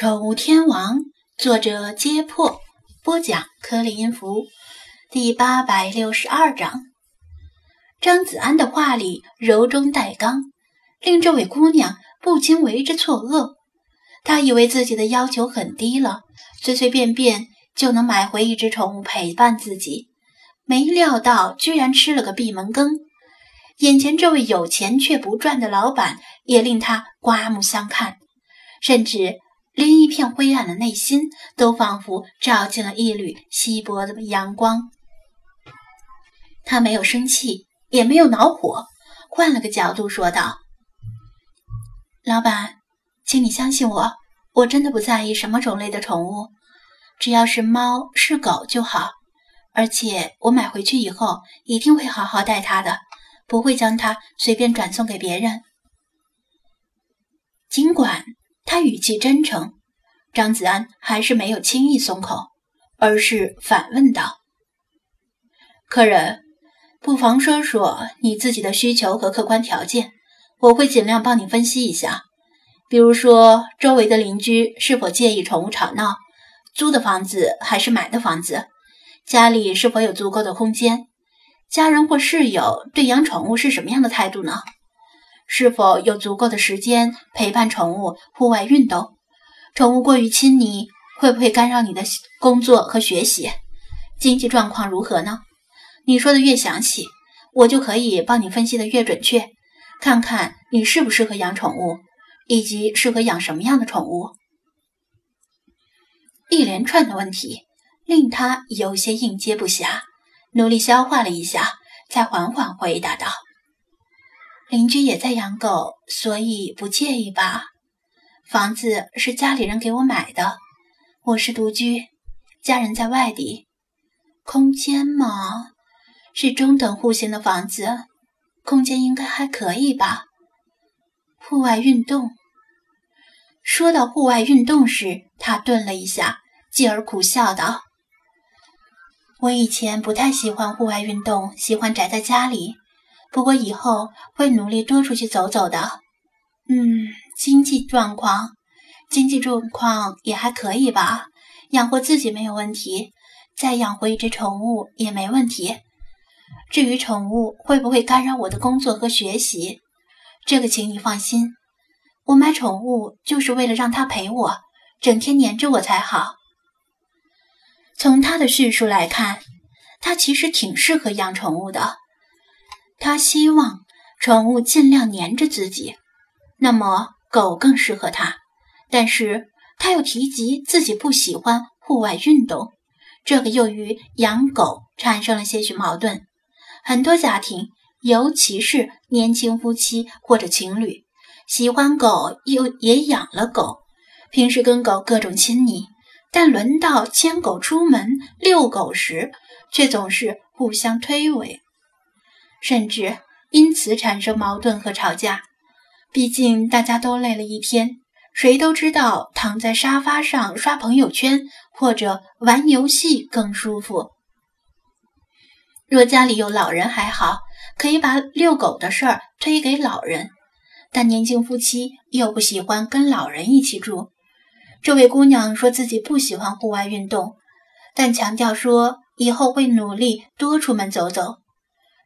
宠物天王，作者：揭破，播讲：颗粒音符，第八百六十二章。张子安的话里柔中带刚，令这位姑娘不禁为之错愕。她以为自己的要求很低了，随随便便就能买回一只宠物陪伴自己，没料到居然吃了个闭门羹。眼前这位有钱却不赚的老板，也令她刮目相看，甚至。连一片灰暗的内心都仿佛照进了一缕稀薄的阳光。他没有生气，也没有恼火，换了个角度说道：“老板，请你相信我，我真的不在意什么种类的宠物，只要是猫是狗就好。而且我买回去以后一定会好好待它的，不会将它随便转送给别人。尽管……”他语气真诚，张子安还是没有轻易松口，而是反问道：“客人，不妨说说你自己的需求和客观条件，我会尽量帮你分析一下。比如说，周围的邻居是否介意宠物吵闹？租的房子还是买的房子？家里是否有足够的空间？家人或室友对养宠物是什么样的态度呢？”是否有足够的时间陪伴宠物户外运动？宠物过于亲昵会不会干扰你的工作和学习？经济状况如何呢？你说的越详细，我就可以帮你分析的越准确，看看你适不适合养宠物，以及适合养什么样的宠物。一连串的问题令他有些应接不暇，努力消化了一下，才缓缓回答道。邻居也在养狗，所以不介意吧？房子是家里人给我买的，我是独居，家人在外地。空间嘛，是中等户型的房子，空间应该还可以吧？户外运动。说到户外运动时，他顿了一下，继而苦笑道：“我以前不太喜欢户外运动，喜欢宅在家里。”不过以后会努力多出去走走的。嗯，经济状况，经济状况也还可以吧，养活自己没有问题，再养活一只宠物也没问题。至于宠物会不会干扰我的工作和学习，这个请你放心，我买宠物就是为了让它陪我，整天黏着我才好。从他的叙述来看，他其实挺适合养宠物的。他希望宠物尽量黏着自己，那么狗更适合他。但是他又提及自己不喜欢户外运动，这个又与养狗产生了些许矛盾。很多家庭，尤其是年轻夫妻或者情侣，喜欢狗又也养了狗，平时跟狗各种亲昵，但轮到牵狗出门遛狗时，却总是互相推诿。甚至因此产生矛盾和吵架。毕竟大家都累了一天，谁都知道躺在沙发上刷朋友圈或者玩游戏更舒服。若家里有老人还好，可以把遛狗的事儿推给老人，但年轻夫妻又不喜欢跟老人一起住。这位姑娘说自己不喜欢户外运动，但强调说以后会努力多出门走走。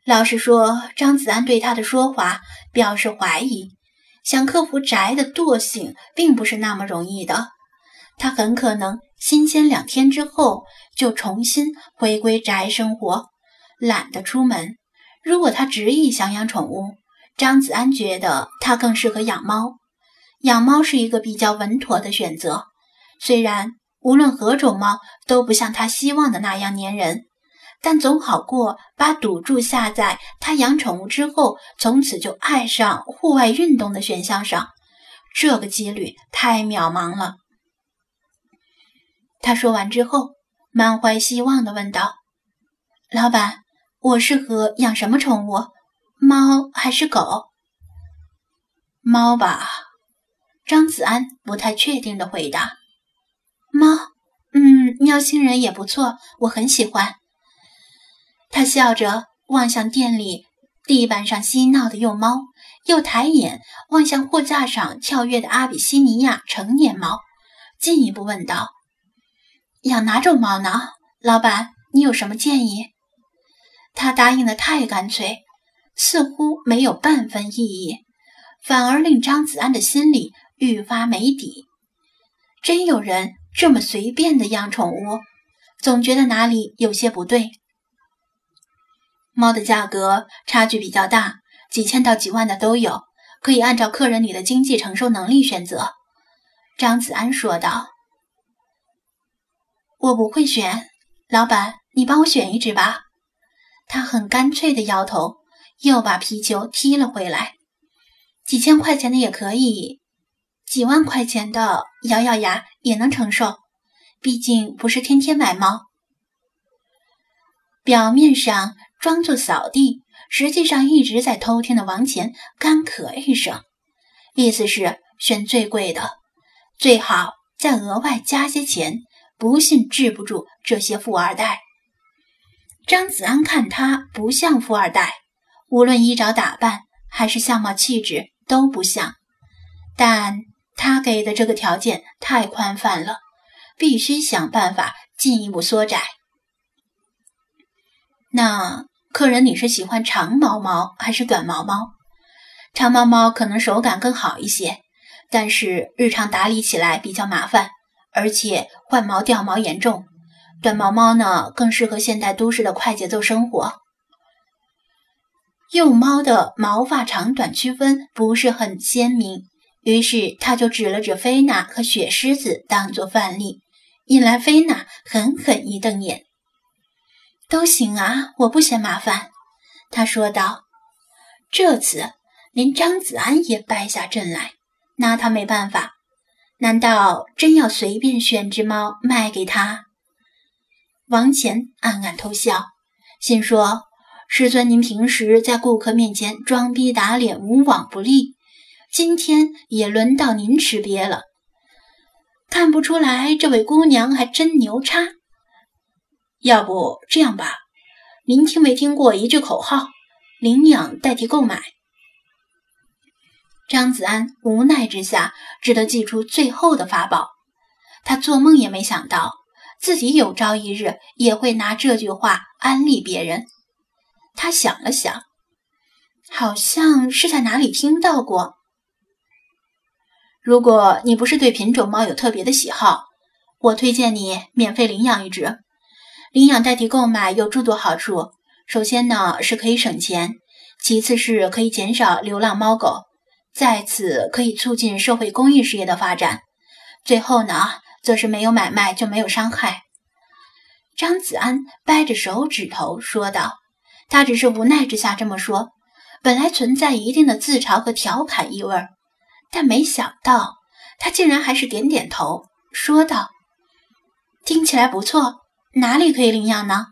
老实说，张子安对他的说法表示怀疑。想克服宅的惰性，并不是那么容易的。他很可能新鲜两天之后就重新回归宅生活，懒得出门。如果他执意想养宠物，张子安觉得他更适合养猫。养猫是一个比较稳妥的选择，虽然无论何种猫都不像他希望的那样粘人。但总好过把赌注下在他养宠物之后从此就爱上户外运动的选项上，这个几率太渺茫了。他说完之后，满怀希望地问道：“老板，我适合养什么宠物？猫还是狗？”“猫吧。”张子安不太确定地回答。“猫，嗯，喵星人也不错，我很喜欢。”他笑着望向店里地板上嬉闹的幼猫，又抬眼望向货架上跳跃的阿比西尼亚成年猫，进一步问道：“养哪种猫呢？老板，你有什么建议？”他答应的太干脆，似乎没有半分意义，反而令张子安的心里愈发没底。真有人这么随便的养宠物，总觉得哪里有些不对。猫的价格差距比较大，几千到几万的都有，可以按照客人你的经济承受能力选择。”张子安说道。“我不会选，老板，你帮我选一只吧。”他很干脆的摇头，又把皮球踢了回来。“几千块钱的也可以，几万块钱的，咬咬牙也能承受，毕竟不是天天买猫。”表面上。装作扫地，实际上一直在偷听的王乾干咳一声，意思是选最贵的，最好再额外加些钱，不信治不住这些富二代。张子安看他不像富二代，无论衣着打扮还是相貌气质都不像，但他给的这个条件太宽泛了，必须想办法进一步缩窄。那。客人，你是喜欢长毛猫还是短毛猫？长毛猫可能手感更好一些，但是日常打理起来比较麻烦，而且换毛掉毛严重。短毛猫呢，更适合现代都市的快节奏生活。幼猫的毛发长短区分不是很鲜明，于是他就指了指菲娜和雪狮子当做范例，引来菲娜狠狠一瞪眼。都行啊，我不嫌麻烦。”他说道。这次连张子安也败下阵来，拿他没办法。难道真要随便选只猫卖给他？王乾暗暗偷笑，心说：“师尊，您平时在顾客面前装逼打脸，无往不利，今天也轮到您吃瘪了。看不出来，这位姑娘还真牛叉。”要不这样吧，您听没听过一句口号：“领养代替购买。”张子安无奈之下，只得祭出最后的法宝。他做梦也没想到，自己有朝一日也会拿这句话安利别人。他想了想，好像是在哪里听到过。如果你不是对品种猫有特别的喜好，我推荐你免费领养一只。领养代替购买有诸多好处，首先呢是可以省钱，其次是可以减少流浪猫狗，再次可以促进社会公益事业的发展，最后呢则是没有买卖就没有伤害。张子安掰着手指头说道：“他只是无奈之下这么说，本来存在一定的自嘲和调侃意味儿，但没想到他竟然还是点点头，说道：‘听起来不错。’”哪里可以领养呢？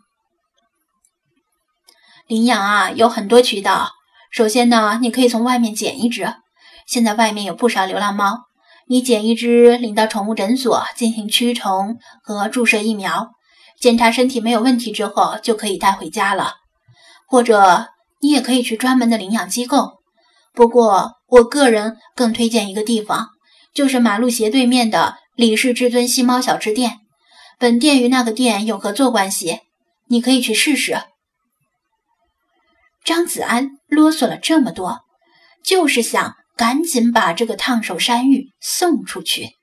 领养啊，有很多渠道。首先呢，你可以从外面捡一只。现在外面有不少流浪猫，你捡一只领到宠物诊所进行驱虫和注射疫苗，检查身体没有问题之后就可以带回家了。或者你也可以去专门的领养机构。不过我个人更推荐一个地方，就是马路斜对面的李氏至尊吸猫小吃店。本店与那个店有合作关系，你可以去试试。张子安啰嗦了这么多，就是想赶紧把这个烫手山芋送出去。